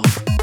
Oh.